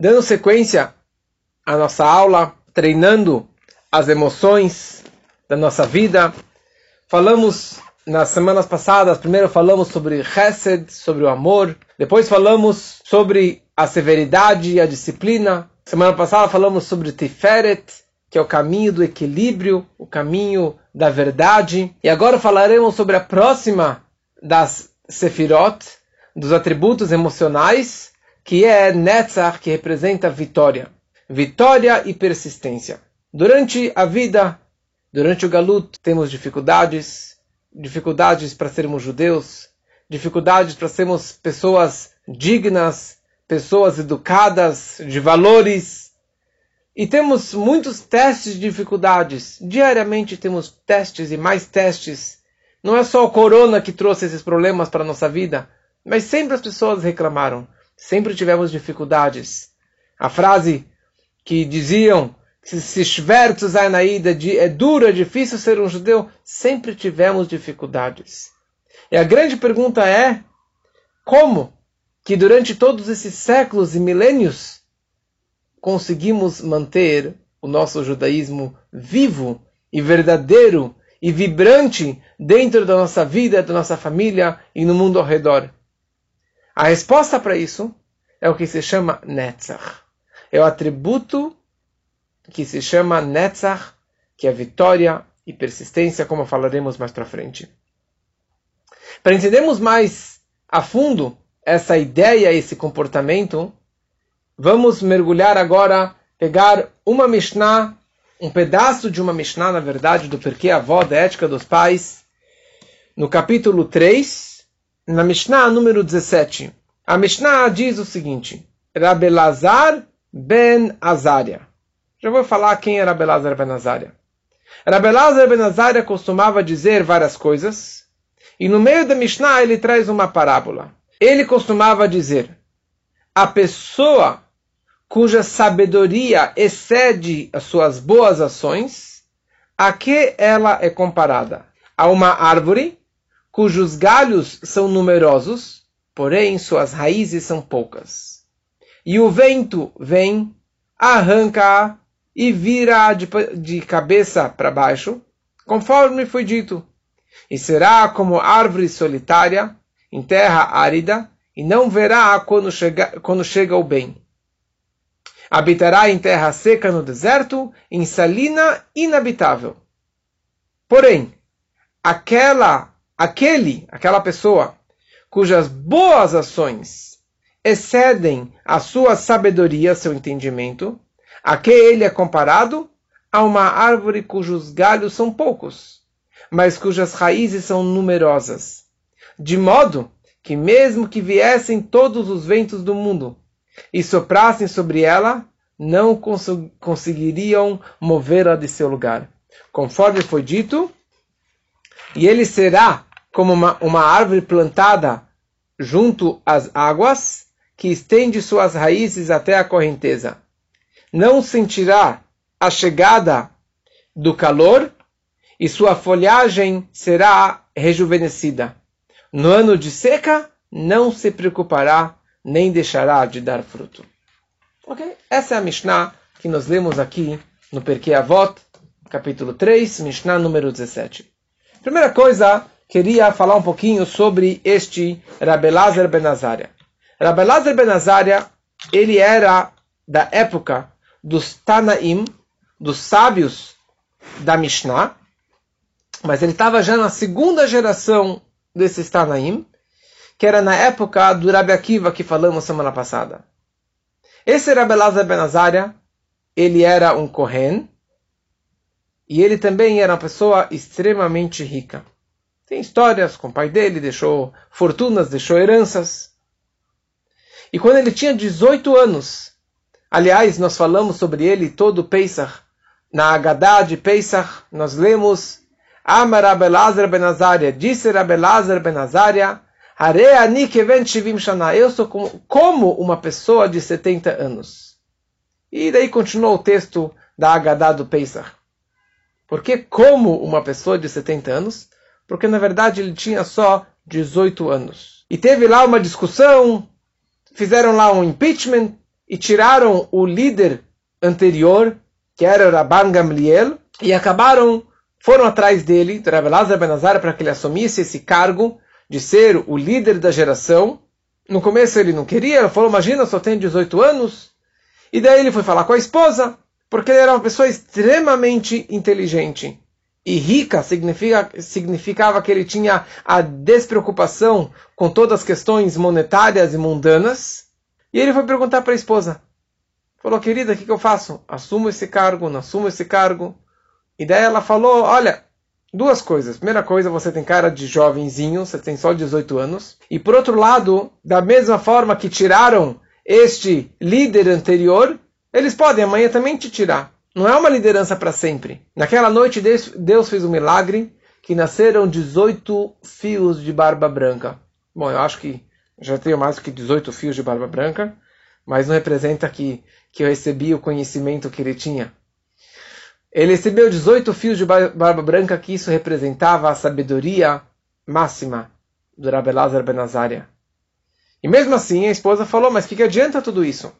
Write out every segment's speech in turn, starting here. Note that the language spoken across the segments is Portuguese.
Dando sequência à nossa aula, treinando as emoções da nossa vida, falamos nas semanas passadas, primeiro falamos sobre Chesed, sobre o amor, depois falamos sobre a severidade e a disciplina. Semana passada falamos sobre Tiferet, que é o caminho do equilíbrio, o caminho da verdade. E agora falaremos sobre a próxima das Sefirot, dos atributos emocionais, que é Netzach, que representa vitória. Vitória e persistência. Durante a vida, durante o Galut, temos dificuldades, dificuldades para sermos judeus, dificuldades para sermos pessoas dignas, pessoas educadas, de valores. E temos muitos testes de dificuldades. Diariamente temos testes e mais testes. Não é só o corona que trouxe esses problemas para a nossa vida, mas sempre as pessoas reclamaram. Sempre tivemos dificuldades. A frase que diziam se schwer zu sein é duro, é difícil ser um judeu, sempre tivemos dificuldades. E a grande pergunta é, como que durante todos esses séculos e milênios conseguimos manter o nosso judaísmo vivo e verdadeiro e vibrante dentro da nossa vida, da nossa família e no mundo ao redor? A resposta para isso é o que se chama Netzach. É o atributo que se chama Netzach, que é vitória e persistência, como falaremos mais para frente. Para entendermos mais a fundo essa ideia, esse comportamento, vamos mergulhar agora, pegar uma Mishnah, um pedaço de uma Mishnah, na verdade, do Porquê Avó, da Ética dos Pais, no capítulo 3, na Mishnah número 17. A Mishnah diz o seguinte, Rabelazar ben Azaria. Já vou falar quem era Belazar ben Azaria. Rabelazar ben Azaria costumava dizer várias coisas, e no meio da Mishnah ele traz uma parábola. Ele costumava dizer: a pessoa cuja sabedoria excede as suas boas ações, a que ela é comparada? A uma árvore cujos galhos são numerosos, porém suas raízes são poucas. E o vento vem, arranca-a e vira de, de cabeça para baixo, conforme foi dito. E será como árvore solitária em terra árida, e não verá quando chega, quando chega o bem. Habitará em terra seca no deserto, em salina inabitável. Porém, aquela, aquele, aquela pessoa cujas boas ações excedem a sua sabedoria, seu entendimento, a que ele é comparado? A uma árvore cujos galhos são poucos, mas cujas raízes são numerosas. De modo que, mesmo que viessem todos os ventos do mundo e soprassem sobre ela, não cons conseguiriam movê-la de seu lugar. Conforme foi dito, e ele será como uma, uma árvore plantada junto às águas, que estende suas raízes até a correnteza não sentirá a chegada do calor e sua folhagem será rejuvenescida. No ano de seca, não se preocupará nem deixará de dar fruto. Ok? Essa é a Mishnah que nós lemos aqui no Perkei Avot, capítulo 3, Mishnah número 17. Primeira coisa, queria falar um pouquinho sobre este Rabelazar Ben Azaria. Rabelazar Ben Azaria, ele era da época dos Tanaim, dos sábios da Mishnah, mas ele estava já na segunda geração desses Tanaim, que era na época do Rabi Akiva que falamos semana passada. Esse Rabi Lazar Ben Azaria, ele era um Kohen, e ele também era uma pessoa extremamente rica. Tem histórias com o pai dele, deixou fortunas, deixou heranças. E quando ele tinha 18 anos, Aliás, nós falamos sobre ele todo Pesach. Na Agadá de Pesach, nós lemos Amar Abelazar ben Azaria, disse Abelazar ben Azaria, eu sou como, como uma pessoa de 70 anos. E daí continuou o texto da Agadá do Pesach. Por que como uma pessoa de 70 anos? Porque na verdade ele tinha só 18 anos. E teve lá uma discussão, fizeram lá um impeachment, e tiraram o líder anterior, que era Rabban Gamliel, e acabaram, foram atrás dele, do Rabbi Lazar Benazar, para que ele assumisse esse cargo de ser o líder da geração. No começo ele não queria, ele falou, imagina, só tenho 18 anos. E daí ele foi falar com a esposa, porque ele era uma pessoa extremamente inteligente. E rica significa, significava que ele tinha a despreocupação com todas as questões monetárias e mundanas. E ele foi perguntar para a esposa. Falou, querida, o que, que eu faço? Assumo esse cargo, não assumo esse cargo? E daí ela falou, olha, duas coisas. Primeira coisa, você tem cara de jovenzinho, você tem só 18 anos. E por outro lado, da mesma forma que tiraram este líder anterior, eles podem amanhã também te tirar. Não é uma liderança para sempre. Naquela noite, Deus fez um milagre que nasceram 18 fios de barba branca. Bom, eu acho que já tenho mais do que 18 fios de barba branca, mas não representa que, que eu recebi o conhecimento que ele tinha. Ele recebeu 18 fios de barba branca, que isso representava a sabedoria máxima do Rabbi Lazar Benazaria. E mesmo assim, a esposa falou, mas o que, que adianta tudo isso?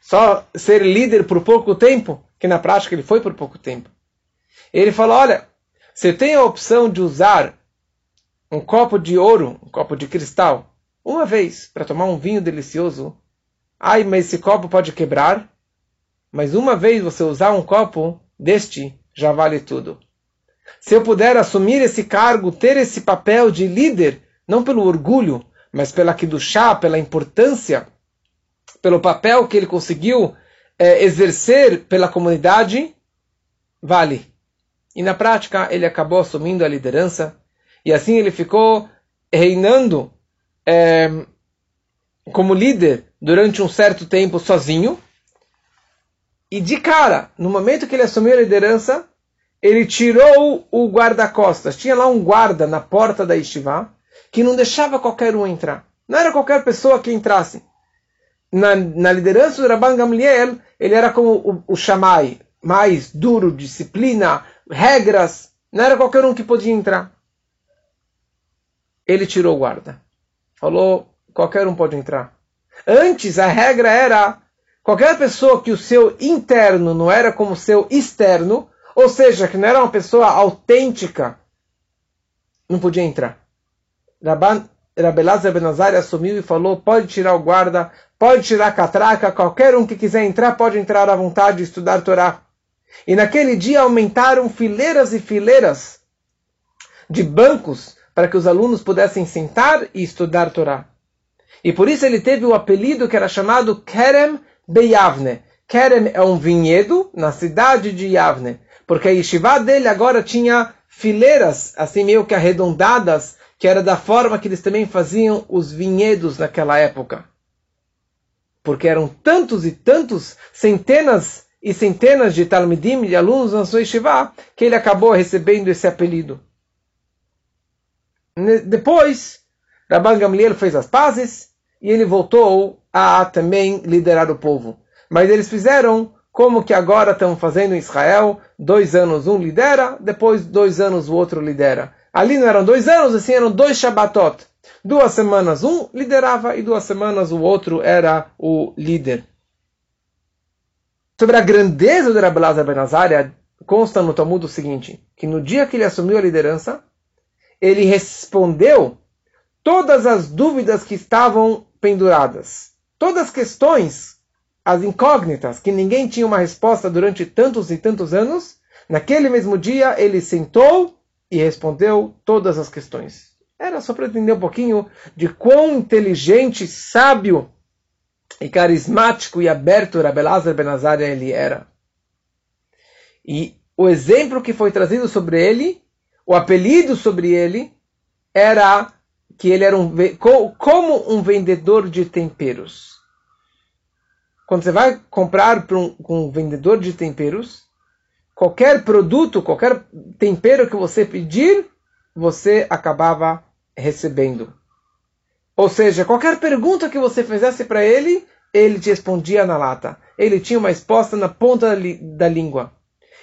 Só ser líder por pouco tempo, que na prática ele foi por pouco tempo. Ele falou, olha, você tem a opção de usar um copo de ouro, um copo de cristal, uma vez para tomar um vinho delicioso. Ai, mas esse copo pode quebrar. Mas uma vez você usar um copo deste, já vale tudo. Se eu puder assumir esse cargo, ter esse papel de líder, não pelo orgulho, mas pela chá, pela importância, pelo papel que ele conseguiu é, exercer pela comunidade, vale. E na prática ele acabou assumindo a liderança e assim ele ficou reinando é, como líder durante um certo tempo sozinho. E de cara, no momento que ele assumiu a liderança, ele tirou o guarda-costas. Tinha lá um guarda na porta da Yeshiva que não deixava qualquer um entrar. Não era qualquer pessoa que entrasse. Na, na liderança do Rabban Gamliel, ele era como o, o Shammai, mais duro, disciplina, regras. Não era qualquer um que podia entrar. Ele tirou o guarda. Falou, qualquer um pode entrar. Antes a regra era qualquer pessoa que o seu interno não era como o seu externo, ou seja, que não era uma pessoa autêntica, não podia entrar. Rabban Rabelazar Benazari assumiu e falou: pode tirar o guarda, pode tirar a catraca, qualquer um que quiser entrar pode entrar à vontade e estudar Torá. E naquele dia aumentaram fileiras e fileiras de bancos para que os alunos pudessem sentar e estudar Torá. E por isso ele teve o apelido que era chamado Kerem Beyavne. Kerem é um vinhedo na cidade de Yavne, porque a yeshiva dele agora tinha fileiras, assim meio que arredondadas, que era da forma que eles também faziam os vinhedos naquela época. Porque eram tantos e tantos, centenas e centenas de talmidim, de alunos na sua yeshiva, que ele acabou recebendo esse apelido. Depois, Rabban Gamliel fez as pazes e ele voltou a também liderar o povo. Mas eles fizeram como que agora estão fazendo em Israel, dois anos um lidera, depois dois anos o outro lidera. Ali não eram dois anos, assim eram dois Shabbatot. Duas semanas um liderava e duas semanas o outro era o líder. Sobre a grandeza de Rabbi Lazar Ben Azaria, consta no Talmud o seguinte, que no dia que ele assumiu a liderança, ele respondeu todas as dúvidas que estavam penduradas. Todas as questões, as incógnitas, que ninguém tinha uma resposta durante tantos e tantos anos, naquele mesmo dia ele sentou e respondeu todas as questões. Era só para entender um pouquinho de quão inteligente, sábio e carismático e aberto Rabelazar Benazar ele era. E o exemplo que foi trazido sobre ele o apelido sobre ele era que ele era um, como um vendedor de temperos. Quando você vai comprar para um, um vendedor de temperos, qualquer produto, qualquer tempero que você pedir, você acabava recebendo. Ou seja, qualquer pergunta que você fizesse para ele, ele te respondia na lata. Ele tinha uma resposta na ponta da língua.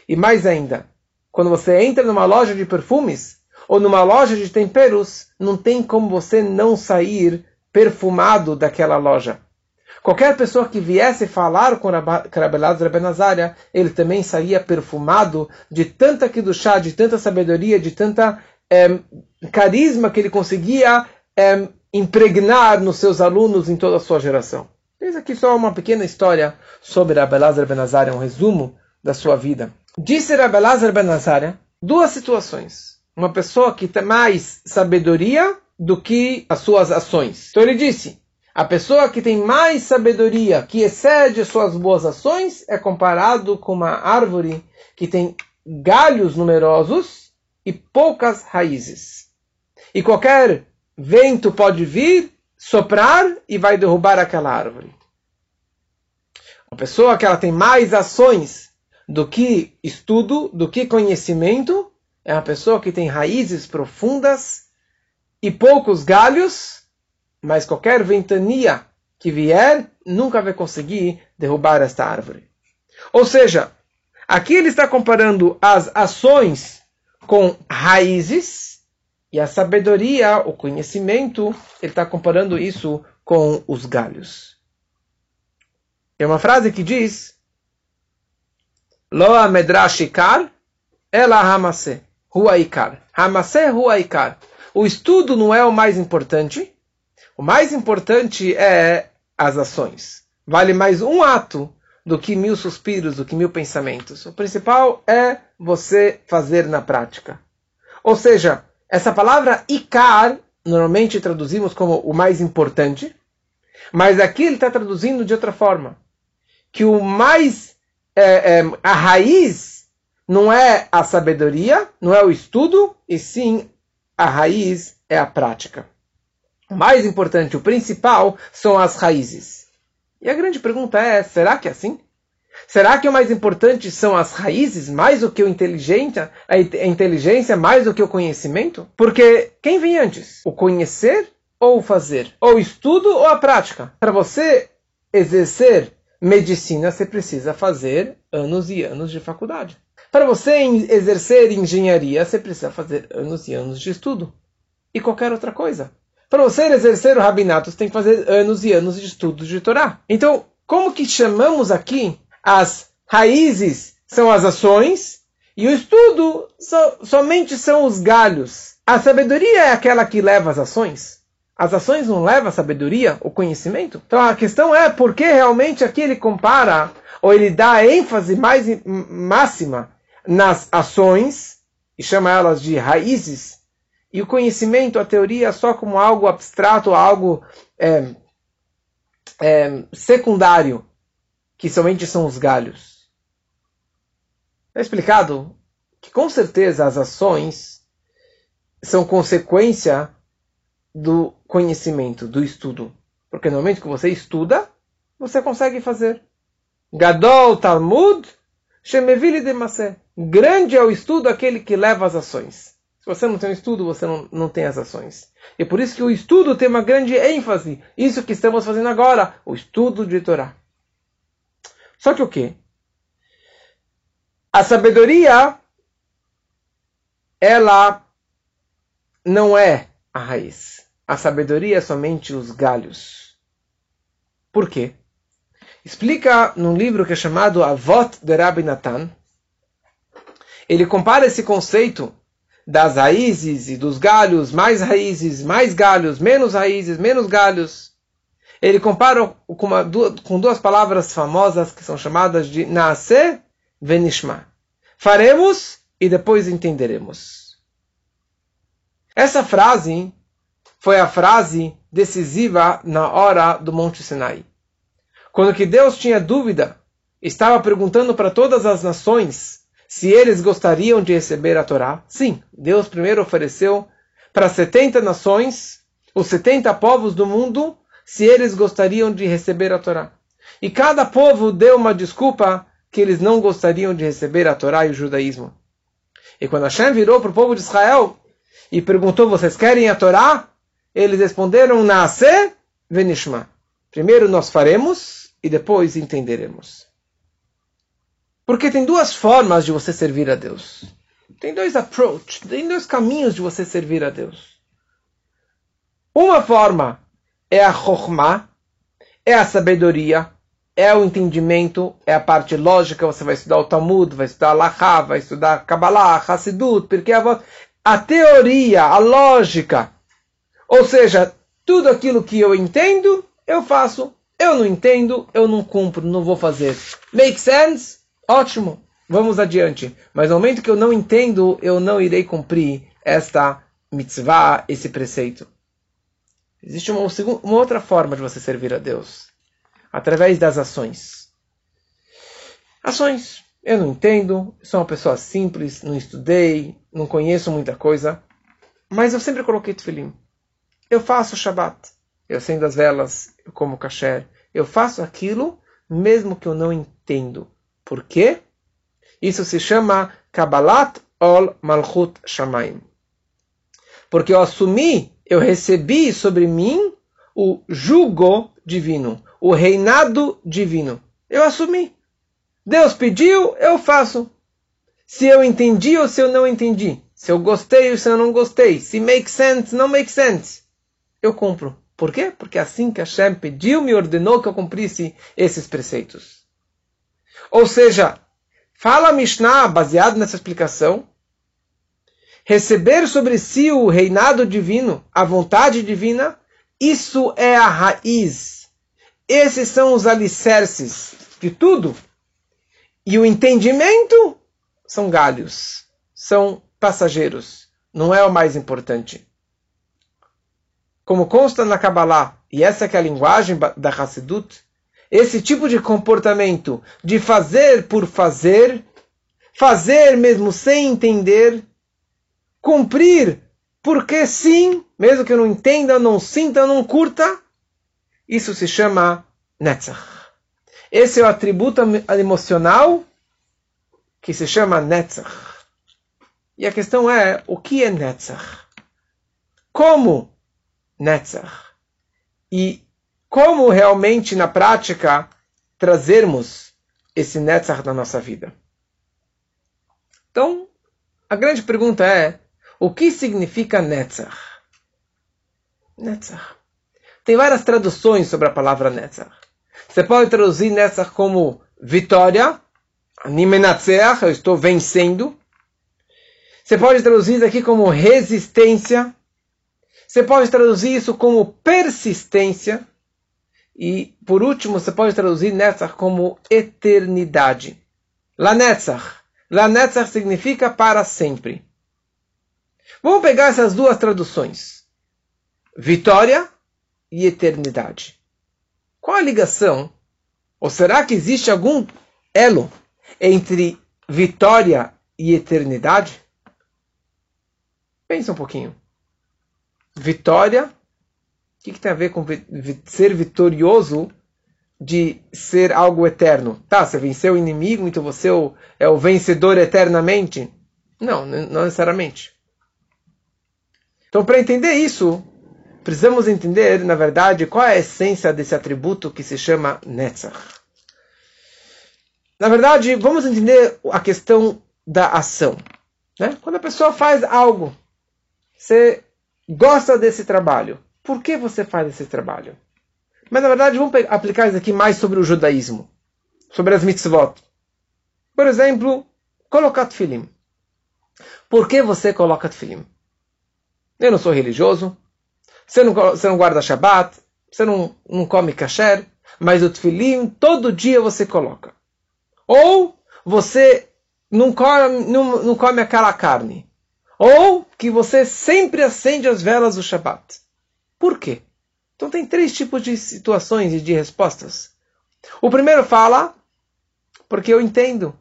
E mais ainda, quando você entra numa loja de perfumes ou numa loja de temperos, não tem como você não sair perfumado daquela loja. Qualquer pessoa que viesse falar com Rabelazar Ben Azaria, ele também saía perfumado de tanta chá, de tanta sabedoria, de tanta é, carisma que ele conseguia é, impregnar nos seus alunos em toda a sua geração. Eis aqui só uma pequena história sobre Rabelazar Ben Azaria, um resumo da sua vida. Disse Rabelazar Ben Azaria duas situações. Uma pessoa que tem mais sabedoria do que as suas ações. Então ele disse, a pessoa que tem mais sabedoria, que excede suas boas ações, é comparado com uma árvore que tem galhos numerosos e poucas raízes. E qualquer vento pode vir, soprar e vai derrubar aquela árvore. Uma pessoa que ela tem mais ações do que estudo, do que conhecimento, é uma pessoa que tem raízes profundas e poucos galhos, mas qualquer ventania que vier nunca vai conseguir derrubar esta árvore. Ou seja, aqui ele está comparando as ações com raízes e a sabedoria, o conhecimento, ele está comparando isso com os galhos. É uma frase que diz Lo amedrashikar ela hamase huaikar. Hamase huaikar. O estudo não é o mais importante. O mais importante é as ações. Vale mais um ato do que mil suspiros, do que mil pensamentos. O principal é você fazer na prática. Ou seja, essa palavra ikar, normalmente traduzimos como o mais importante, mas aqui ele está traduzindo de outra forma. Que o mais, é, é, a raiz não é a sabedoria, não é o estudo, e sim a raiz é a prática. O mais importante, o principal, são as raízes. E a grande pergunta é: será que é assim? Será que o mais importante são as raízes mais do que a inteligência, a inteligência mais do que o conhecimento? Porque quem vem antes? O conhecer ou o fazer? Ou o estudo ou a prática? Para você exercer medicina, você precisa fazer anos e anos de faculdade. Para você exercer engenharia, você precisa fazer anos e anos de estudo. E qualquer outra coisa. Para você exercer o rabinato, você tem que fazer anos e anos de estudo de Torá. Então, como que chamamos aqui as raízes são as ações e o estudo so, somente são os galhos. A sabedoria é aquela que leva as ações. As ações não levam a sabedoria, o conhecimento. Então a questão é por que realmente aqui ele compara ou ele dá ênfase mais máxima nas ações e chama elas de raízes e o conhecimento, a teoria, só como algo abstrato, algo é, é, secundário que somente são os galhos. É explicado que com certeza as ações são consequência do conhecimento, do estudo. Porque no momento que você estuda, você consegue fazer. Gadol Talmud Shemevili Demasé. Grande é o estudo aquele que leva as ações. Se você não tem um estudo, você não, não tem as ações. E por isso que o estudo tem uma grande ênfase. Isso que estamos fazendo agora, o estudo de Torá. Só que o quê? A sabedoria, ela não é a raiz. A sabedoria é somente os galhos. Por quê? Explica num livro que é chamado Avot de Rabbi Natan. Ele compara esse conceito das raízes e dos galhos, mais raízes, mais galhos, menos raízes, menos galhos ele compara com, uma, com duas palavras famosas que são chamadas de Naase Venishma. Faremos e depois entenderemos. Essa frase foi a frase decisiva na hora do Monte Sinai. Quando que Deus tinha dúvida, estava perguntando para todas as nações se eles gostariam de receber a Torá. Sim, Deus primeiro ofereceu para 70 nações, os 70 povos do mundo, se eles gostariam de receber a Torá. E cada povo deu uma desculpa que eles não gostariam de receber a Torá e o judaísmo. E quando Hashem virou para o povo de Israel e perguntou: Vocês querem a Torá? Eles responderam: Nasce venishma. Primeiro nós faremos e depois entenderemos. Porque tem duas formas de você servir a Deus. Tem dois approach, tem dois caminhos de você servir a Deus. Uma forma é a Chokhmah, é a sabedoria, é o entendimento, é a parte lógica. Você vai estudar o Talmud, vai estudar Lachá, vai estudar Kabbalah, Hassidut, porque a, a teoria, a lógica, ou seja, tudo aquilo que eu entendo, eu faço. Eu não entendo, eu não cumpro, não vou fazer. Make sense? Ótimo. Vamos adiante. Mas no momento que eu não entendo, eu não irei cumprir esta mitzvah, esse preceito. Existe uma, uma outra forma de você servir a Deus. Através das ações. Ações. Eu não entendo, sou uma pessoa simples, não estudei, não conheço muita coisa, mas eu sempre coloquei tefilim. Eu faço Shabbat, eu acendo as velas, eu como kasher, eu faço aquilo mesmo que eu não entendo. Por quê? Isso se chama Kabbalat Ol Malchut Shamaim. Porque eu assumi, eu recebi sobre mim o jugo divino, o reinado divino. Eu assumi. Deus pediu, eu faço. Se eu entendi ou se eu não entendi. Se eu gostei ou se eu não gostei. Se make sense, não make sense. Eu cumpro. Por quê? Porque assim que Hashem pediu, me ordenou que eu cumprisse esses preceitos. Ou seja, fala Mishnah, baseado nessa explicação, receber sobre si o reinado divino, a vontade divina, isso é a raiz. Esses são os alicerces de tudo. E o entendimento são galhos, são passageiros, não é o mais importante. Como consta na Kabbalah, e essa é a linguagem da Hassidut, esse tipo de comportamento de fazer por fazer, fazer mesmo sem entender, cumprir porque sim, mesmo que eu não entenda, não sinta, não curta, isso se chama Netzach. Esse é o atributo emocional que se chama Netzach. E a questão é, o que é Netzach? Como Netzach? E como realmente na prática trazermos esse Netzach na nossa vida? Então, a grande pergunta é, o que significa Netzach? Netzach. Tem várias traduções sobre a palavra Netzach. Você pode traduzir Netzach como vitória, Nimenatzeach, eu estou vencendo. Você pode traduzir isso aqui como resistência. Você pode traduzir isso como persistência. E, por último, você pode traduzir Netzach como eternidade. La Netzach. La Netzach significa para sempre. Vamos pegar essas duas traduções: vitória e eternidade. Qual a ligação? Ou será que existe algum elo entre vitória e eternidade? Pensa um pouquinho. Vitória, que, que tem a ver com ser vitorioso de ser algo eterno? Tá, você venceu o inimigo, então você é o vencedor eternamente? Não, não necessariamente. Então, para entender isso, precisamos entender, na verdade, qual é a essência desse atributo que se chama Netzach. Na verdade, vamos entender a questão da ação. Né? Quando a pessoa faz algo, você gosta desse trabalho. Por que você faz esse trabalho? Mas na verdade, vamos aplicar isso aqui mais sobre o judaísmo, sobre as mitzvot. Por exemplo, colocar tefilim. Por que você coloca tefilim? Eu não sou religioso. Você não, você não guarda Shabat. Você não, não come kasher. Mas o tefilim todo dia você coloca. Ou você não come, não, não come aquela carne. Ou que você sempre acende as velas do Shabat. Por quê? Então tem três tipos de situações e de respostas. O primeiro fala, porque eu entendo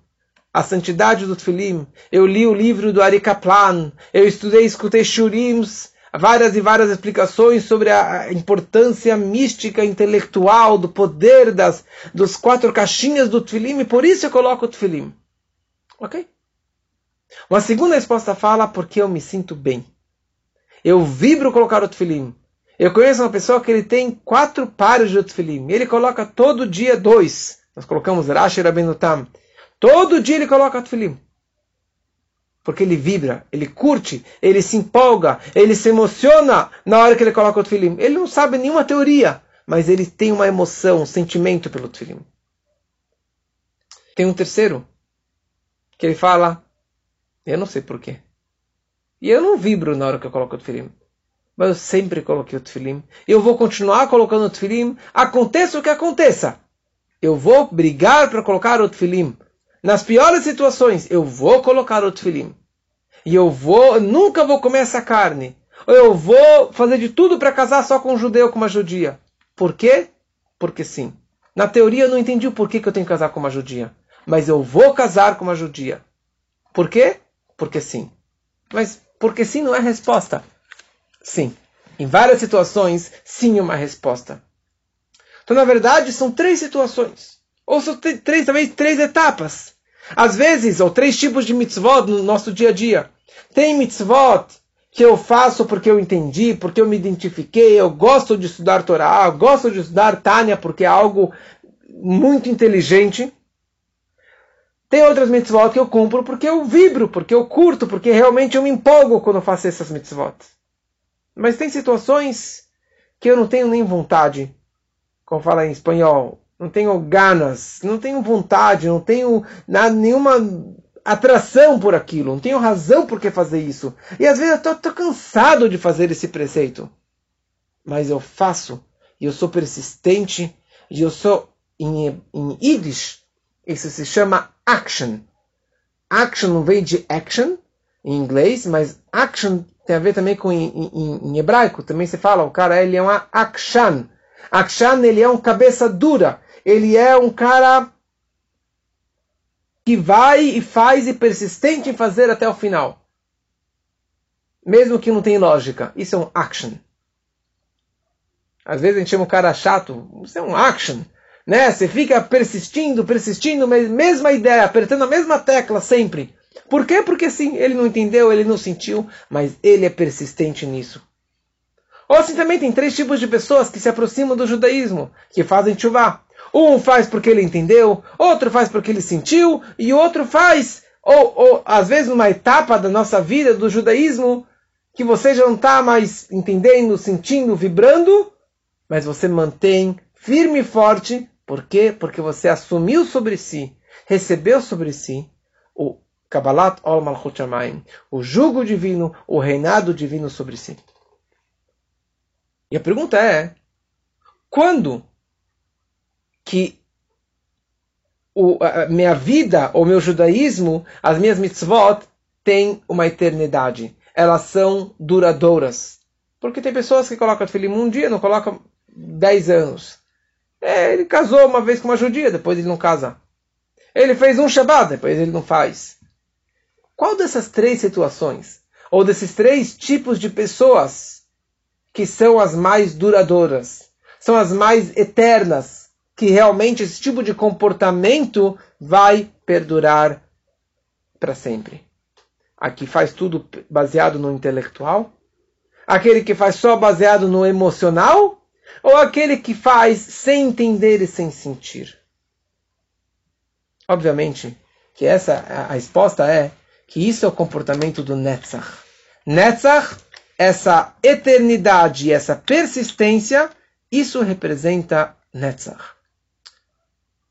a santidade do Tfilim. Eu li o livro do Ari Kaplan. Eu estudei, escutei Shurims, várias e várias explicações sobre a importância mística, intelectual, do poder das dos quatro caixinhas do Tfilim. E por isso eu coloco o Tfilim. Ok? Uma segunda resposta fala porque eu me sinto bem. Eu vibro colocar o Tfilim. Eu conheço uma pessoa que ele tem quatro pares de Tfilim. Ele coloca todo dia dois. Nós colocamos Rashi Rabenutam. Todo dia ele coloca tefilim. Porque ele vibra, ele curte, ele se empolga, ele se emociona na hora que ele coloca o tefilim. Ele não sabe nenhuma teoria, mas ele tem uma emoção, um sentimento pelo tefilim. Tem um terceiro, que ele fala, eu não sei porquê. E eu não vibro na hora que eu coloco o tefilim. Mas eu sempre coloquei o tefilim. Eu vou continuar colocando o tefilim, aconteça o que aconteça. Eu vou brigar para colocar o tefilim. Nas piores situações, eu vou colocar o tefilim. E eu vou, nunca vou comer essa carne. Ou eu vou fazer de tudo para casar só com um judeu, com uma judia. Por quê? Porque sim. Na teoria eu não entendi o porquê que eu tenho que casar com uma judia. Mas eu vou casar com uma judia. Por quê? Porque sim. Mas porque sim não é resposta. Sim. Em várias situações, sim uma resposta. Então, na verdade, são três situações. Ou são três, talvez três etapas. Às vezes, ou três tipos de mitzvot no nosso dia a dia. Tem mitzvot que eu faço porque eu entendi, porque eu me identifiquei, eu gosto de estudar Torá, eu gosto de estudar Tânia porque é algo muito inteligente. Tem outras mitzvot que eu cumpro porque eu vibro, porque eu curto, porque realmente eu me empolgo quando eu faço essas mitzvot. Mas tem situações que eu não tenho nem vontade, como fala em espanhol, não tenho ganas, não tenho vontade, não tenho nada, nenhuma atração por aquilo, não tenho razão por que fazer isso. E às vezes eu estou cansado de fazer esse preceito. Mas eu faço, e eu sou persistente, e eu sou em, em Yiddish, isso se chama action. Action não vem de action em inglês, mas action tem a ver também com em, em, em hebraico. Também se fala, o cara ele é um akshan. Akshan ele é um cabeça dura. Ele é um cara que vai e faz e persistente em fazer até o final. Mesmo que não tem lógica. Isso é um action. Às vezes a gente chama o cara chato. Isso é um action né? Você fica persistindo, persistindo, mesma ideia, apertando a mesma tecla sempre. Por quê? Porque sim, ele não entendeu, ele não sentiu, mas ele é persistente nisso. Ou assim também tem três tipos de pessoas que se aproximam do judaísmo, que fazem chuvá. Um faz porque ele entendeu, outro faz porque ele sentiu, e outro faz, ou, ou às vezes numa etapa da nossa vida do judaísmo, que você já não está mais entendendo, sentindo, vibrando, mas você mantém firme e forte por quê? Porque você assumiu sobre si, recebeu sobre si Kabbalat Ol Malchut Shamayim, o jugo divino, o reinado divino sobre si. E a pergunta é, quando que o, a minha vida, o meu judaísmo, as minhas mitzvot, têm uma eternidade. Elas são duradouras. Porque tem pessoas que colocam filim um dia, não colocam dez anos. É, ele casou uma vez com uma judia, depois ele não casa. Ele fez um Shabbat, depois ele não faz. Qual dessas três situações, ou desses três tipos de pessoas, que são as mais duradouras, são as mais eternas, que realmente esse tipo de comportamento vai perdurar para sempre? Aqui faz tudo baseado no intelectual? Aquele que faz só baseado no emocional? ou aquele que faz sem entender e sem sentir? Obviamente que essa a resposta é que isso é o comportamento do Netzach. Netzach, essa eternidade, essa persistência, isso representa Netzach.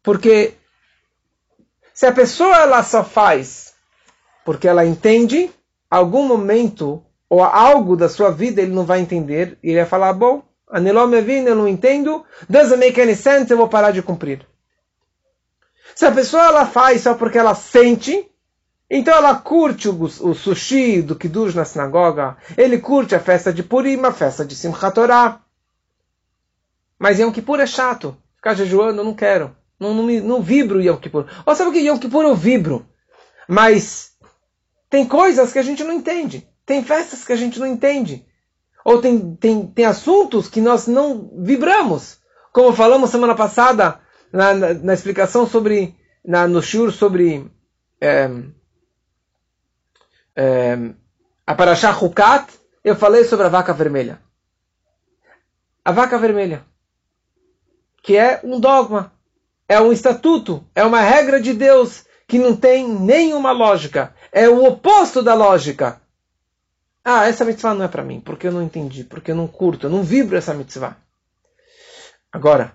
Porque se a pessoa ela só faz porque ela entende, algum momento ou algo da sua vida ele não vai entender e ele vai falar, bom, Aniló me vim, eu não entendo. Doesn't make any sense, eu vou parar de cumprir. Se a pessoa ela faz só porque ela sente, então ela curte o, o sushi do Kiddush na sinagoga, ele curte a festa de Purim, a festa de Simchat Torah. Mas Yom Kippur é chato. Ficar jejuando, eu não quero. Não, não, não vibro Yom Kippur. Ou sabe o que Yom Kippur eu vibro? Mas tem coisas que a gente não entende. Tem festas que a gente não entende. Ou tem, tem, tem assuntos que nós não vibramos. Como falamos semana passada na, na, na explicação sobre, na, no Shur sobre é, é, a Parashah Hukat, eu falei sobre a vaca vermelha. A vaca vermelha, que é um dogma, é um estatuto, é uma regra de Deus que não tem nenhuma lógica. É o oposto da lógica. Ah, essa mitzvah não é para mim, porque eu não entendi, porque eu não curto, eu não vibro essa mitzvah. Agora,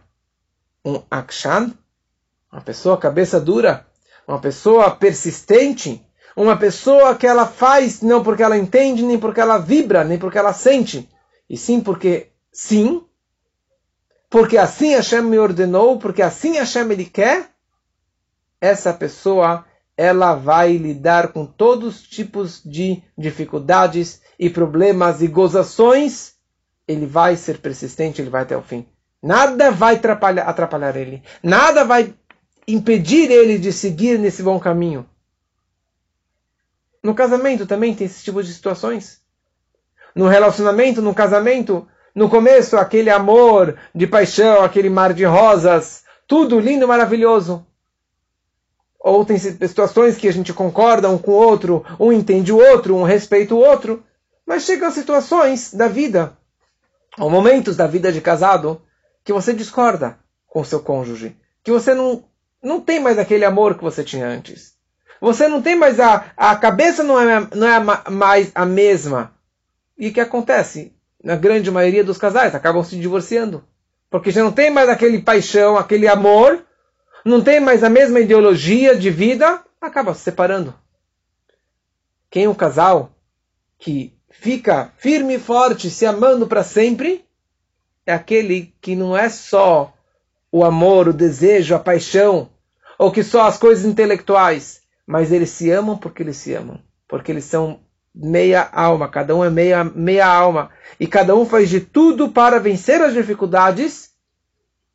um akshan, uma pessoa cabeça dura, uma pessoa persistente, uma pessoa que ela faz não porque ela entende, nem porque ela vibra, nem porque ela sente, e sim porque sim, porque assim Hashem me ordenou, porque assim Hashem ele quer, essa pessoa ela vai lidar com todos os tipos de dificuldades e problemas e gozações, ele vai ser persistente, ele vai até o fim. Nada vai atrapalhar, atrapalhar ele. Nada vai impedir ele de seguir nesse bom caminho. No casamento também tem esse tipo de situações. No relacionamento, no casamento, no começo, aquele amor de paixão, aquele mar de rosas, tudo lindo, maravilhoso ou tem situações que a gente concorda um com o outro, um entende o outro, um respeita o outro, mas chegam situações da vida, ou momentos da vida de casado, que você discorda com seu cônjuge, que você não, não tem mais aquele amor que você tinha antes. Você não tem mais a, a cabeça não é, não é mais a mesma. E o que acontece? Na grande maioria dos casais acabam se divorciando. Porque já não tem mais aquele paixão, aquele amor não tem mais a mesma ideologia de vida, acaba se separando. Quem é um casal que fica firme e forte, se amando para sempre, é aquele que não é só o amor, o desejo, a paixão, ou que só as coisas intelectuais, mas eles se amam porque eles se amam, porque eles são meia alma, cada um é meia, meia alma, e cada um faz de tudo para vencer as dificuldades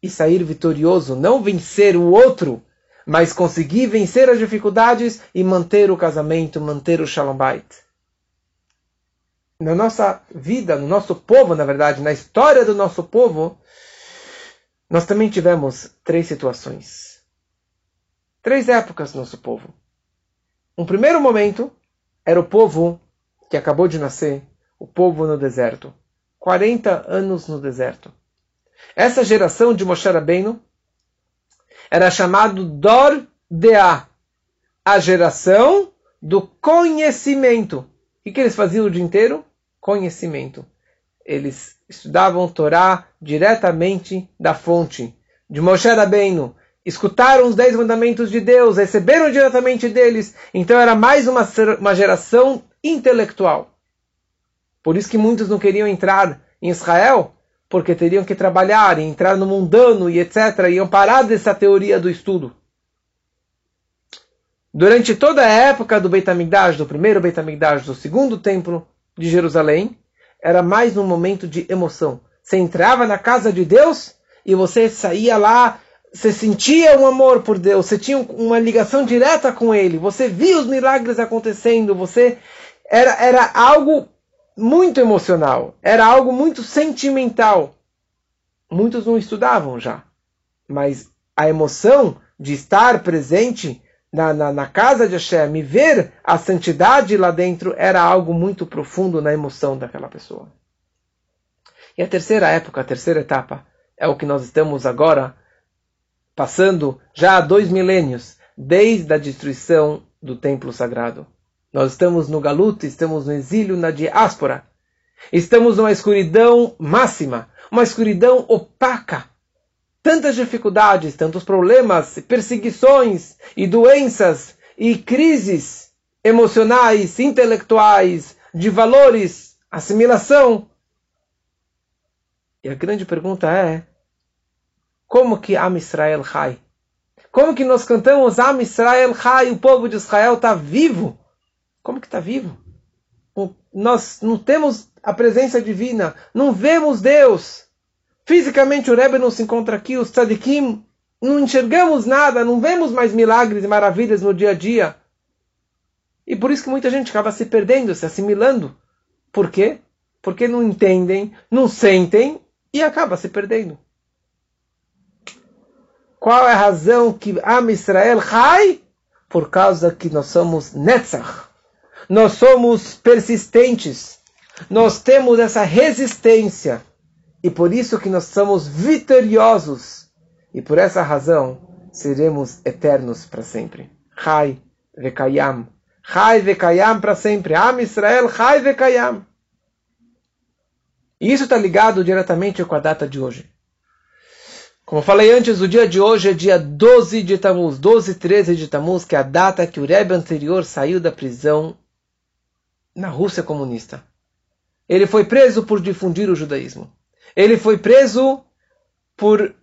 e sair vitorioso, não vencer o outro, mas conseguir vencer as dificuldades e manter o casamento, manter o Shalom Bait. Na nossa vida, no nosso povo, na verdade, na história do nosso povo, nós também tivemos três situações. Três épocas no nosso povo. Um primeiro momento era o povo que acabou de nascer, o povo no deserto. 40 anos no deserto. Essa geração de Moshe Rabbeinu era chamado Dor Dea, a geração do conhecimento. O que eles faziam o dia inteiro? Conhecimento. Eles estudavam Torá diretamente da fonte de Moshe Rabbeinu. Escutaram os dez mandamentos de Deus, receberam diretamente deles. Então era mais uma, uma geração intelectual. Por isso que muitos não queriam entrar em Israel, porque teriam que trabalhar e entrar no mundano e etc. Iam parar dessa teoria do estudo. Durante toda a época do Beit do primeiro Beit do segundo templo de Jerusalém, era mais um momento de emoção. Você entrava na casa de Deus e você saía lá, você sentia um amor por Deus, você tinha uma ligação direta com Ele, você via os milagres acontecendo, você era, era algo muito emocional, era algo muito sentimental. Muitos não estudavam já, mas a emoção de estar presente na, na, na, casa de Hashem e ver a santidade lá dentro era algo muito profundo na emoção daquela pessoa. E a terceira época, a terceira etapa, é o que nós estamos agora passando já há dois milênios, desde a destruição do templo sagrado. Nós estamos no galuto, estamos no exílio, na diáspora. Estamos numa escuridão máxima, uma escuridão opaca. Tantas dificuldades, tantos problemas, perseguições e doenças e crises emocionais, intelectuais, de valores, assimilação. E a grande pergunta é: como que Am Israel Chai? Como que nós cantamos Am Israel Chai? O povo de Israel está vivo. Como que está vivo? Nós não temos a presença divina, não vemos Deus. Fisicamente o Rebbe não se encontra aqui, os tzadikim, não enxergamos nada, não vemos mais milagres e maravilhas no dia a dia. E por isso que muita gente acaba se perdendo, se assimilando. Por quê? Porque não entendem, não sentem e acaba se perdendo. Qual é a razão que Am Israel cai? Por causa que nós somos Netzach nós somos persistentes, nós temos essa resistência e por isso que nós somos vitoriosos e por essa razão seremos eternos para sempre. Chai vekayam, Chai vekayam para sempre. Am Israel, Chai vekayam. E isso está ligado diretamente com a data de hoje. Como falei antes, o dia de hoje é dia 12 de Tammuz, 12 13 de Tammuz, que é a data que o Rebbe anterior saiu da prisão na Rússia comunista. Ele foi preso por difundir o judaísmo. Ele foi preso por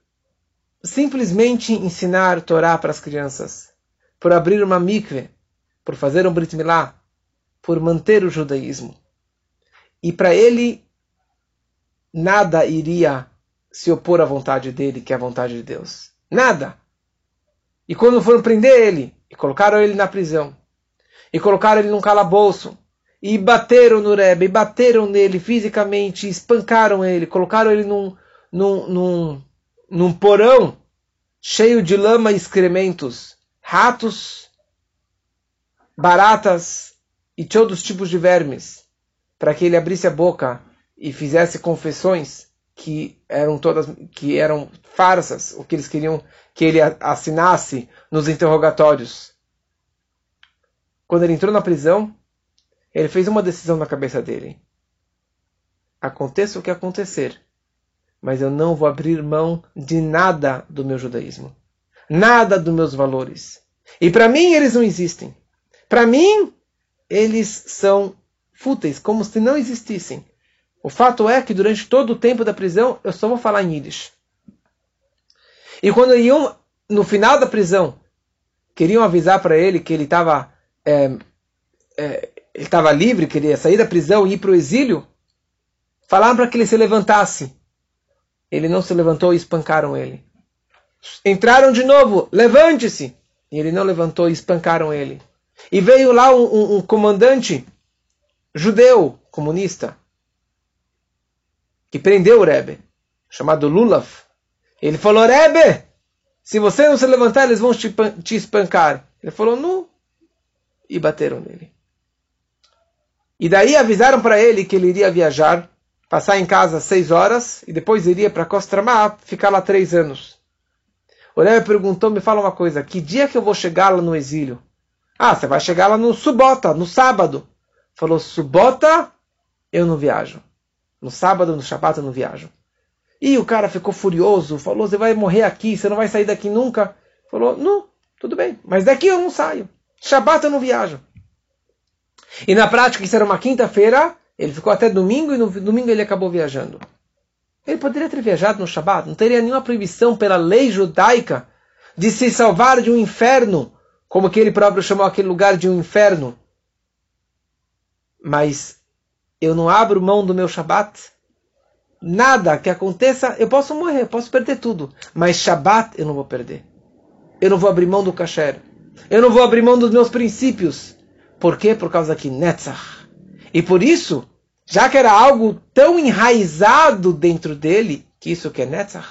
simplesmente ensinar Torá para as crianças, por abrir uma mikve, por fazer um brit milá, por manter o judaísmo. E para ele nada iria se opor à vontade dele, que é a vontade de Deus. Nada. E quando foram prender ele, e colocaram ele na prisão, e colocaram ele num calabouço, e bateram no Rebbe, e bateram nele fisicamente, espancaram ele, colocaram ele num, num, num, num porão cheio de lama e excrementos, ratos, baratas e todos os tipos de vermes, para que ele abrisse a boca e fizesse confissões que eram todas que eram farsas, o que eles queriam que ele assinasse nos interrogatórios. Quando ele entrou na prisão, ele fez uma decisão na cabeça dele. Aconteça o que acontecer, mas eu não vou abrir mão de nada do meu judaísmo, nada dos meus valores. E para mim eles não existem. Para mim eles são fúteis, como se não existissem. O fato é que durante todo o tempo da prisão eu só vou falar em Yiddish. E quando iam, no final da prisão, queriam avisar para ele que ele estava é, é, ele estava livre, queria sair da prisão e ir para o exílio, falaram para que ele se levantasse. Ele não se levantou e espancaram ele. Entraram de novo, levante-se! E ele não levantou e espancaram ele. E veio lá um, um, um comandante judeu, comunista, que prendeu o Rebbe, chamado Lulav. Ele falou, Rebbe, se você não se levantar, eles vão te, te espancar. Ele falou, não. E bateram nele. E daí avisaram para ele que ele iria viajar, passar em casa seis horas, e depois iria para Costramá, ficar lá três anos. O Rebbe perguntou, me fala uma coisa, que dia que eu vou chegar lá no exílio? Ah, você vai chegar lá no Subota, no sábado. Falou, Subota, eu não viajo. No sábado, no Shabat eu não viajo. E o cara ficou furioso, falou: Você vai morrer aqui, você não vai sair daqui nunca. Falou: Não, tudo bem, mas daqui eu não saio. Shabat eu não viajo. E na prática, isso era uma quinta-feira, ele ficou até domingo e no domingo ele acabou viajando. Ele poderia ter viajado no Shabat, não teria nenhuma proibição pela lei judaica de se salvar de um inferno, como que ele próprio chamou aquele lugar de um inferno. Mas eu não abro mão do meu Shabat, nada que aconteça, eu posso morrer, posso perder tudo. Mas Shabat eu não vou perder. Eu não vou abrir mão do kasher. Eu não vou abrir mão dos meus princípios. Por quê? Por causa que Netzach. E por isso, já que era algo tão enraizado dentro dele, que isso que é Netzach,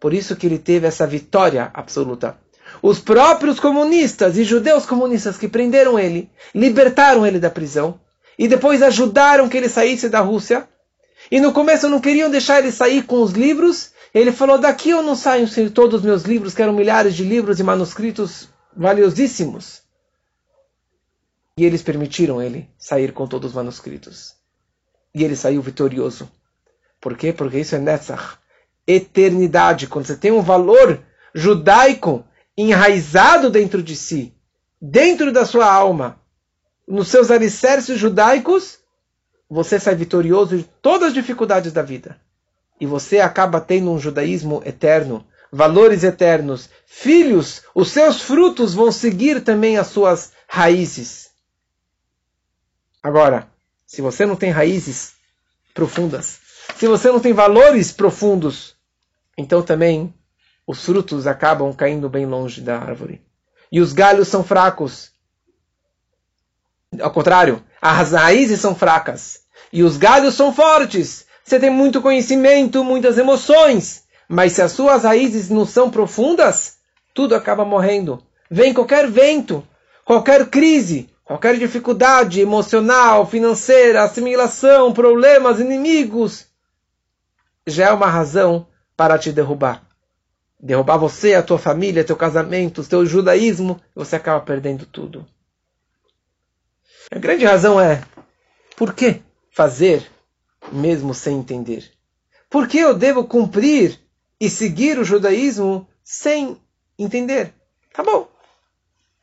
por isso que ele teve essa vitória absoluta. Os próprios comunistas e judeus comunistas que prenderam ele, libertaram ele da prisão, e depois ajudaram que ele saísse da Rússia. E no começo não queriam deixar ele sair com os livros. Ele falou: daqui eu não saio sem todos os meus livros, que eram milhares de livros e manuscritos valiosíssimos. E eles permitiram ele sair com todos os manuscritos. E ele saiu vitorioso. Por quê? Porque isso é Netzach. Eternidade. Quando você tem um valor judaico enraizado dentro de si, dentro da sua alma, nos seus alicerces judaicos, você sai vitorioso de todas as dificuldades da vida. E você acaba tendo um judaísmo eterno, valores eternos, filhos, os seus frutos vão seguir também as suas raízes. Agora, se você não tem raízes profundas, se você não tem valores profundos, então também os frutos acabam caindo bem longe da árvore. E os galhos são fracos. Ao contrário, as raízes são fracas e os galhos são fortes. Você tem muito conhecimento, muitas emoções, mas se as suas raízes não são profundas, tudo acaba morrendo. Vem qualquer vento, qualquer crise, qualquer dificuldade emocional, financeira, assimilação, problemas, inimigos, já é uma razão para te derrubar. Derrubar você, a tua família, teu casamento, teu judaísmo, você acaba perdendo tudo. A grande razão é: por que fazer mesmo sem entender? Por que eu devo cumprir e seguir o judaísmo sem entender. Tá bom.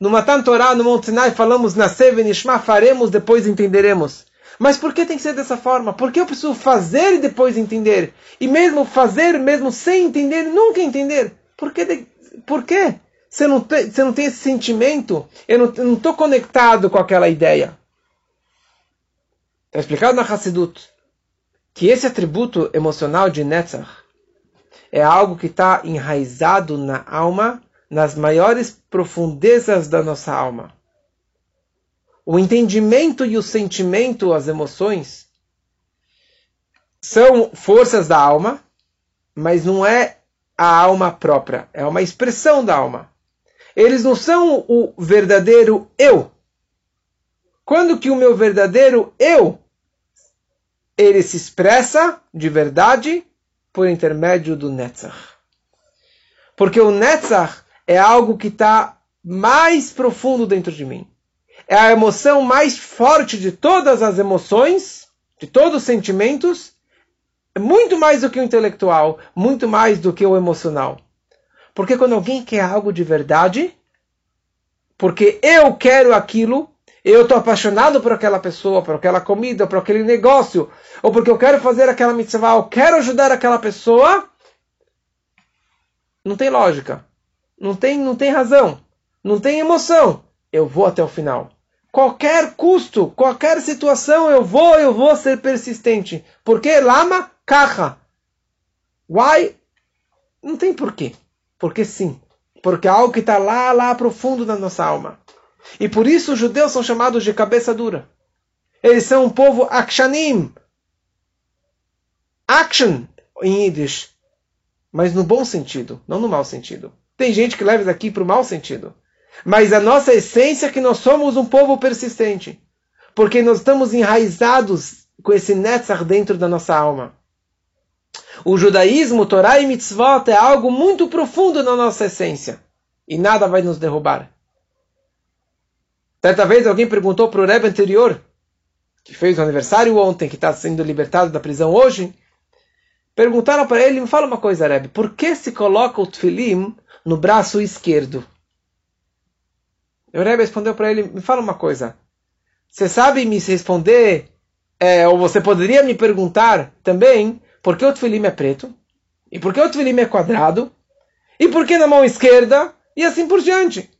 No Matan Torah, no Monte Sinai, falamos na Sevenishma, faremos, depois entenderemos. Mas por que tem que ser dessa forma? Por que eu preciso fazer e depois entender? E mesmo fazer, mesmo sem entender, nunca entender. Por que? Por quê? Você não, tem, você não tem esse sentimento? Eu não estou conectado com aquela ideia. Está explicado na Hassidut que esse atributo emocional de Netzach é algo que está enraizado na alma, nas maiores profundezas da nossa alma. O entendimento e o sentimento, as emoções, são forças da alma, mas não é a alma própria, é uma expressão da alma. Eles não são o verdadeiro eu. Quando que o meu verdadeiro eu ele se expressa de verdade por intermédio do Netzach. Porque o Netzach é algo que está mais profundo dentro de mim. É a emoção mais forte de todas as emoções, de todos os sentimentos, é muito mais do que o intelectual, muito mais do que o emocional. Porque quando alguém quer algo de verdade, porque eu quero aquilo, eu estou apaixonado por aquela pessoa, por aquela comida, por aquele negócio, ou porque eu quero fazer aquela mitzvah, eu quero ajudar aquela pessoa, não tem lógica, não tem, não tem razão, não tem emoção. Eu vou até o final. Qualquer custo, qualquer situação, eu vou, eu vou ser persistente. Porque lama caja. Why? Não tem porquê. Porque sim. Porque é algo que está lá, lá profundo na nossa alma. E por isso os judeus são chamados de cabeça dura. Eles são um povo akshanim. Action em Yiddish. Mas no bom sentido, não no mau sentido. Tem gente que leva isso aqui para o mau sentido. Mas a nossa essência é que nós somos um povo persistente. Porque nós estamos enraizados com esse netzach dentro da nossa alma. O judaísmo, Torá e mitzvot é algo muito profundo na nossa essência. E nada vai nos derrubar. Certa vez alguém perguntou para o Rebbe anterior, que fez o aniversário ontem, que está sendo libertado da prisão hoje, perguntaram para ele, me fala uma coisa, Rebbe, por que se coloca o tefilim no braço esquerdo? O Rebbe respondeu para ele, me fala uma coisa, você sabe me responder, é, ou você poderia me perguntar também, por que o tefilim é preto? E por que o tefilim é quadrado? E por que na mão esquerda? E assim por diante.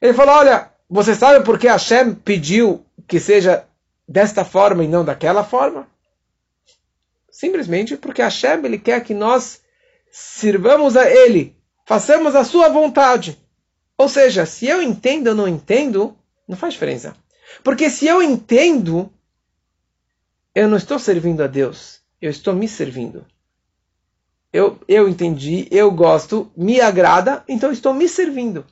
Ele falou, olha, você sabe por que Hashem pediu que seja desta forma e não daquela forma? Simplesmente porque Hashem ele quer que nós sirvamos a Ele, façamos a sua vontade. Ou seja, se eu entendo ou não entendo, não faz diferença. Porque se eu entendo, eu não estou servindo a Deus, eu estou me servindo. Eu, eu entendi, eu gosto, me agrada, então estou me servindo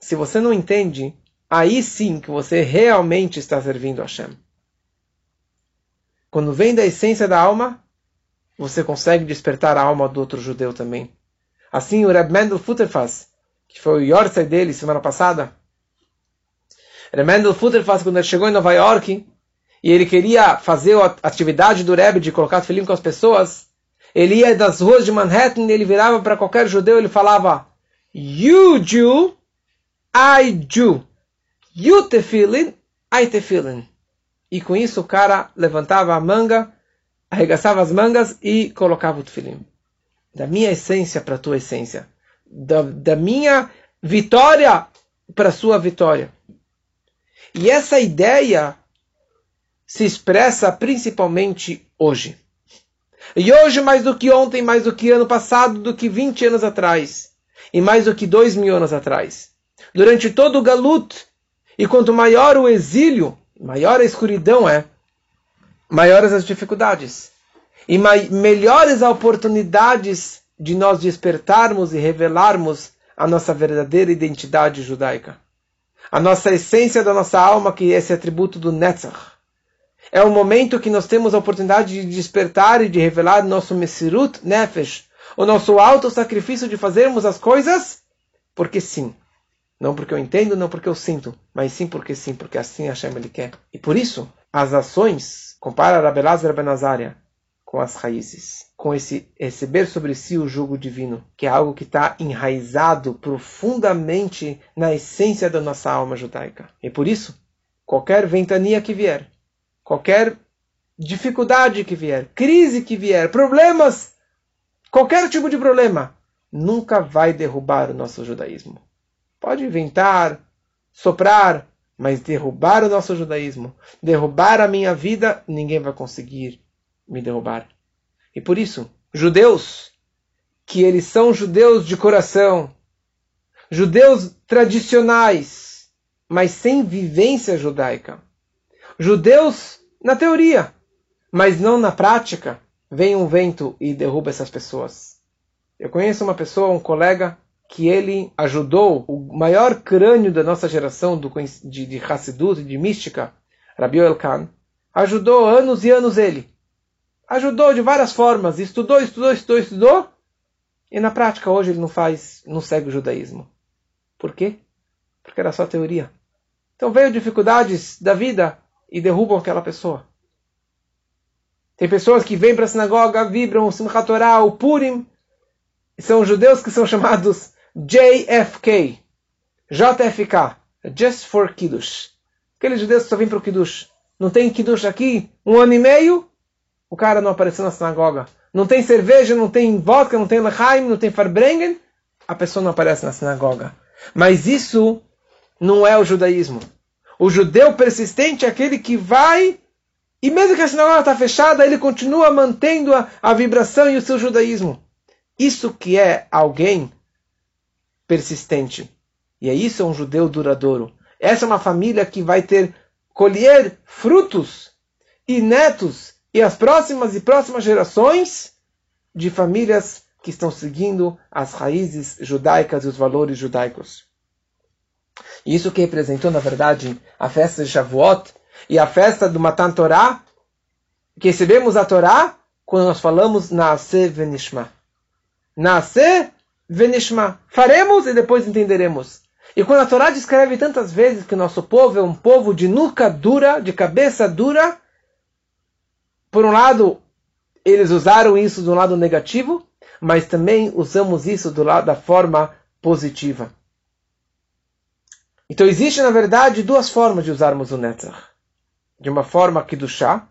se você não entende, aí sim que você realmente está servindo a Hashem. Quando vem da essência da alma, você consegue despertar a alma do outro judeu também. Assim o Reb Mendel Futterfass, que foi o Yortzei dele semana passada, Reb Mendel Futterfass, quando ele chegou em Nova York, e ele queria fazer a atividade do Rebbe de colocar filhinho com as pessoas, ele ia das ruas de Manhattan e ele virava para qualquer judeu ele falava You Jew, I do. You tefillin, I tefillin. E com isso o cara levantava a manga, arregaçava as mangas e colocava o tefilim. Da minha essência para a tua essência. Da, da minha vitória para a sua vitória. E essa ideia se expressa principalmente hoje. E hoje, mais do que ontem, mais do que ano passado, do que 20 anos atrás, e mais do que dois mil anos atrás durante todo o galut. E quanto maior o exílio, maior a escuridão é, maiores as dificuldades. E melhores as oportunidades de nós despertarmos e revelarmos a nossa verdadeira identidade judaica. A nossa essência da nossa alma, que é esse atributo do Netzach. É o momento que nós temos a oportunidade de despertar e de revelar nosso Mesirut Nefesh, o nosso alto sacrifício de fazermos as coisas porque sim. Não porque eu entendo, não porque eu sinto, mas sim porque sim, porque assim Hashem ele quer. E por isso, as ações, compara Rabelazar Benazaria com as raízes, com esse receber sobre si o jugo divino, que é algo que está enraizado profundamente na essência da nossa alma judaica. E por isso, qualquer ventania que vier, qualquer dificuldade que vier, crise que vier, problemas, qualquer tipo de problema, nunca vai derrubar o nosso judaísmo. Pode inventar, soprar, mas derrubar o nosso judaísmo, derrubar a minha vida, ninguém vai conseguir me derrubar. E por isso, judeus, que eles são judeus de coração, judeus tradicionais, mas sem vivência judaica, judeus na teoria, mas não na prática, vem um vento e derruba essas pessoas. Eu conheço uma pessoa, um colega, que ele ajudou o maior crânio da nossa geração do, de, de Hassidut, de mística, Rabi Elkan, ajudou anos e anos ele ajudou de várias formas, estudou, estudou, estudou, estudou, e na prática hoje ele não faz, não segue o judaísmo. Por quê? Porque era só teoria. Então veio dificuldades da vida e derrubam aquela pessoa. Tem pessoas que vêm para a sinagoga, vibram o Simchat Torah, o Purim, e são judeus que são chamados JFK, JFK, Just for Kiddush. Aqueles judeus que só vêm para o Kiddush. Não tem Kiddush aqui um ano e meio, o cara não apareceu na sinagoga. Não tem cerveja, não tem vodka, não tem lechaim, não tem farbrengen, a pessoa não aparece na sinagoga. Mas isso não é o judaísmo. O judeu persistente é aquele que vai, e mesmo que a sinagoga está fechada, ele continua mantendo a, a vibração e o seu judaísmo. Isso que é alguém persistente. E é isso é um judeu duradouro. Essa é uma família que vai ter colher frutos e netos e as próximas e próximas gerações de famílias que estão seguindo as raízes judaicas e os valores judaicos. Isso que representou, na verdade, a festa de Shavuot e a festa do Matan Torah, que recebemos a Torá quando nós falamos Naase Venishma. Naase Venishma. Faremos e depois entenderemos. E quando a Torá descreve tantas vezes que nosso povo é um povo de nuca dura, de cabeça dura, por um lado, eles usaram isso do lado negativo, mas também usamos isso do lado da forma positiva. Então existe, na verdade, duas formas de usarmos o Netzach. De uma forma que do chá,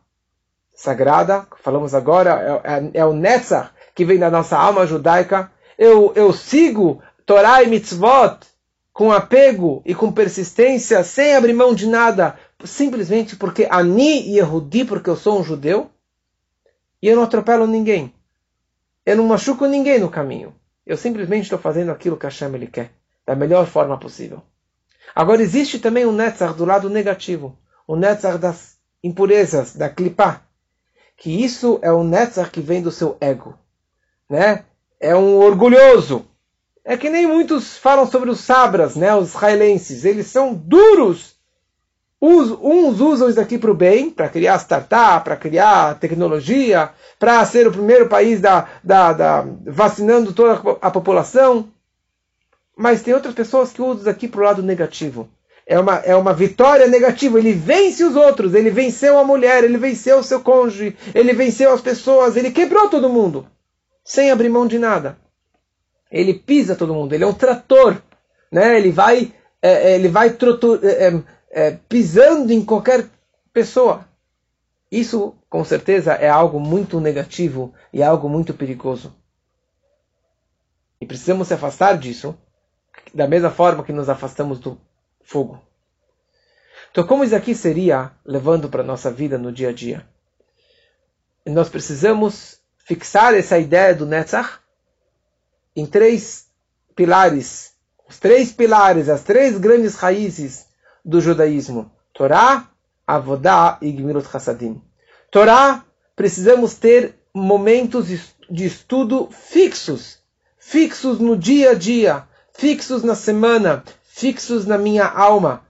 sagrada, falamos agora, é, é, é o Netzach que vem da nossa alma judaica. Eu, eu sigo Torah e Mitzvot com apego e com persistência, sem abrir mão de nada, simplesmente porque Ani Yehudi, porque eu sou um judeu, e eu não atropelo ninguém. Eu não machuco ninguém no caminho. Eu simplesmente estou fazendo aquilo que Hashem ele quer, da melhor forma possível. Agora existe também o Netzach do lado negativo, o Netzach das impurezas, da clipá, que isso é o Netzach que vem do seu ego, né? É um orgulhoso. É que nem muitos falam sobre os sabras, né? Os israelenses, eles são duros uns usam isso aqui para o bem, para criar startup, para criar tecnologia, para ser o primeiro país da, da, da, vacinando toda a população. Mas tem outras pessoas que usam aqui para o lado negativo. É uma, é uma vitória negativa. Ele vence os outros. Ele venceu a mulher, ele venceu o seu cônjuge, ele venceu as pessoas, ele quebrou todo mundo. Sem abrir mão de nada. Ele pisa todo mundo. Ele é um trator. Né? Ele vai, é, é ele vai trotor, é, é é, pisando em qualquer pessoa. Isso, com certeza, é algo muito negativo e algo muito perigoso. E precisamos se afastar disso, da mesma forma que nos afastamos do fogo. Então, como isso aqui seria levando para a nossa vida no dia a dia? Nós precisamos fixar essa ideia do Netzach em três pilares. Os três pilares, as três grandes raízes do judaísmo: Torá, Avodá e Gmirut Hassadim. Torá, precisamos ter momentos de estudo fixos, fixos no dia a dia, fixos na semana, fixos na minha alma.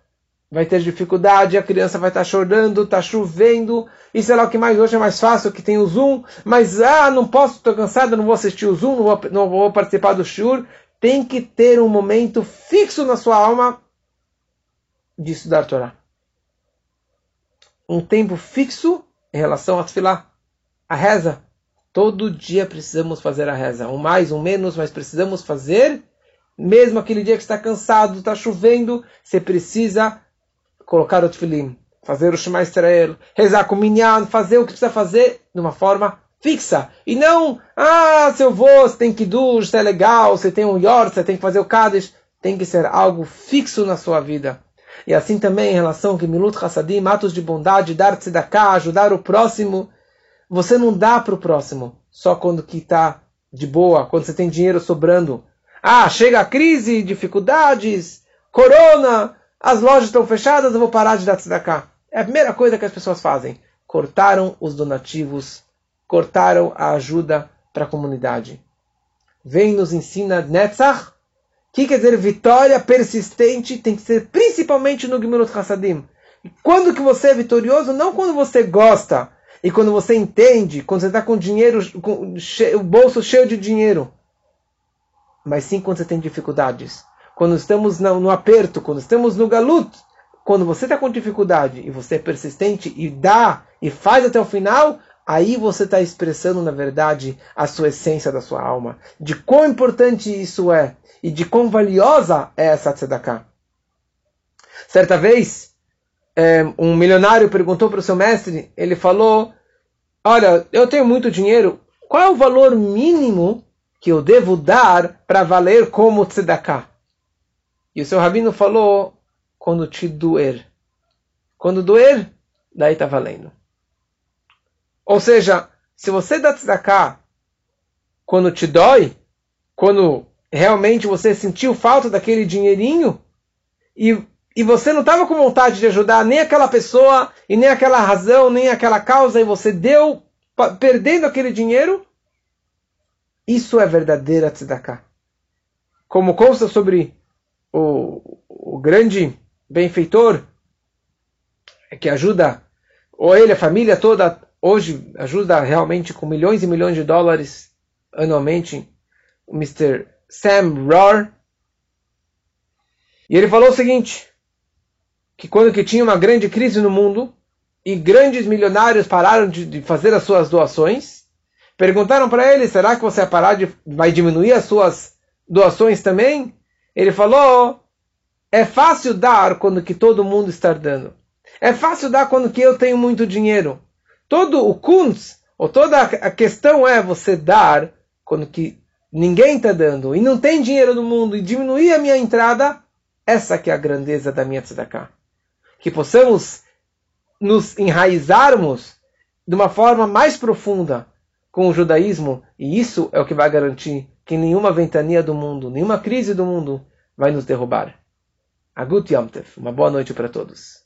Vai ter dificuldade, a criança vai estar chorando, está chovendo, e sei lá o que mais. Hoje é mais fácil que tem o Zoom, mas ah, não posso, estou cansado, não vou assistir o Zoom, não vou, não vou participar do Shur. Tem que ter um momento fixo na sua alma de estudar a Torá. Um tempo fixo em relação a Tfilah, a reza, Todo dia precisamos fazer a reza. Um mais, um menos, mas precisamos fazer. Mesmo aquele dia que está cansado, está chovendo, você precisa colocar o tefilim, fazer o Shema Israel, rezar com o minyan, fazer o que precisa fazer de uma forma fixa. E não, ah, se eu vou, você tem que você é legal, você tem um yort, você tem que fazer o Kaddish. Tem que ser algo fixo na sua vida. E assim também em relação a Milut Hassadim, atos de bondade, dar tzedakah, ajudar o próximo. Você não dá para o próximo só quando que está de boa, quando você tem dinheiro sobrando. Ah, chega a crise, dificuldades, corona, as lojas estão fechadas, eu vou parar de dar tzedakah. É a primeira coisa que as pessoas fazem. Cortaram os donativos, cortaram a ajuda para a comunidade. Vem nos ensina Netzach. Que quer dizer vitória persistente? Tem que ser principalmente no Gemilut Hassadim. Quando que você é vitorioso? Não quando você gosta, e quando você entende, quando você está com dinheiro, com o bolso cheio de dinheiro, mas sim quando você tem dificuldades. Quando estamos no, no aperto, quando estamos no galut, quando você está com dificuldade e você é persistente e dá e faz até o final, aí você está expressando, na verdade, a sua essência da sua alma. De quão importante isso é e de quão valiosa é essa tzedakah. Certa vez, é, um milionário perguntou para o seu mestre, ele falou: Olha, eu tenho muito dinheiro, qual é o valor mínimo que eu devo dar para valer como tzedakah? E o seu rabino falou: Quando te doer. Quando doer, daí está valendo. Ou seja, se você dá tzedakah quando te dói, quando realmente você sentiu falta daquele dinheirinho, e e você não estava com vontade de ajudar nem aquela pessoa, e nem aquela razão, nem aquela causa, e você deu, perdendo aquele dinheiro, isso é verdadeira tzedakah. Como consta sobre o, o grande benfeitor, que ajuda, ou ele, a família toda, hoje ajuda realmente com milhões e milhões de dólares anualmente, o Mr. Sam Rohr. E ele falou o seguinte, que quando que tinha uma grande crise no mundo e grandes milionários pararam de, de fazer as suas doações, perguntaram para ele: será que você vai parar de vai diminuir as suas doações também? Ele falou: é fácil dar quando que todo mundo está dando. É fácil dar quando que eu tenho muito dinheiro. Todo o kunz, ou toda a questão é você dar quando que ninguém está dando e não tem dinheiro no mundo e diminuir a minha entrada. Essa que é a grandeza da minha tzedakah que possamos nos enraizarmos de uma forma mais profunda com o judaísmo, e isso é o que vai garantir que nenhuma ventania do mundo, nenhuma crise do mundo vai nos derrubar. Agut Yomtev, uma boa noite para todos.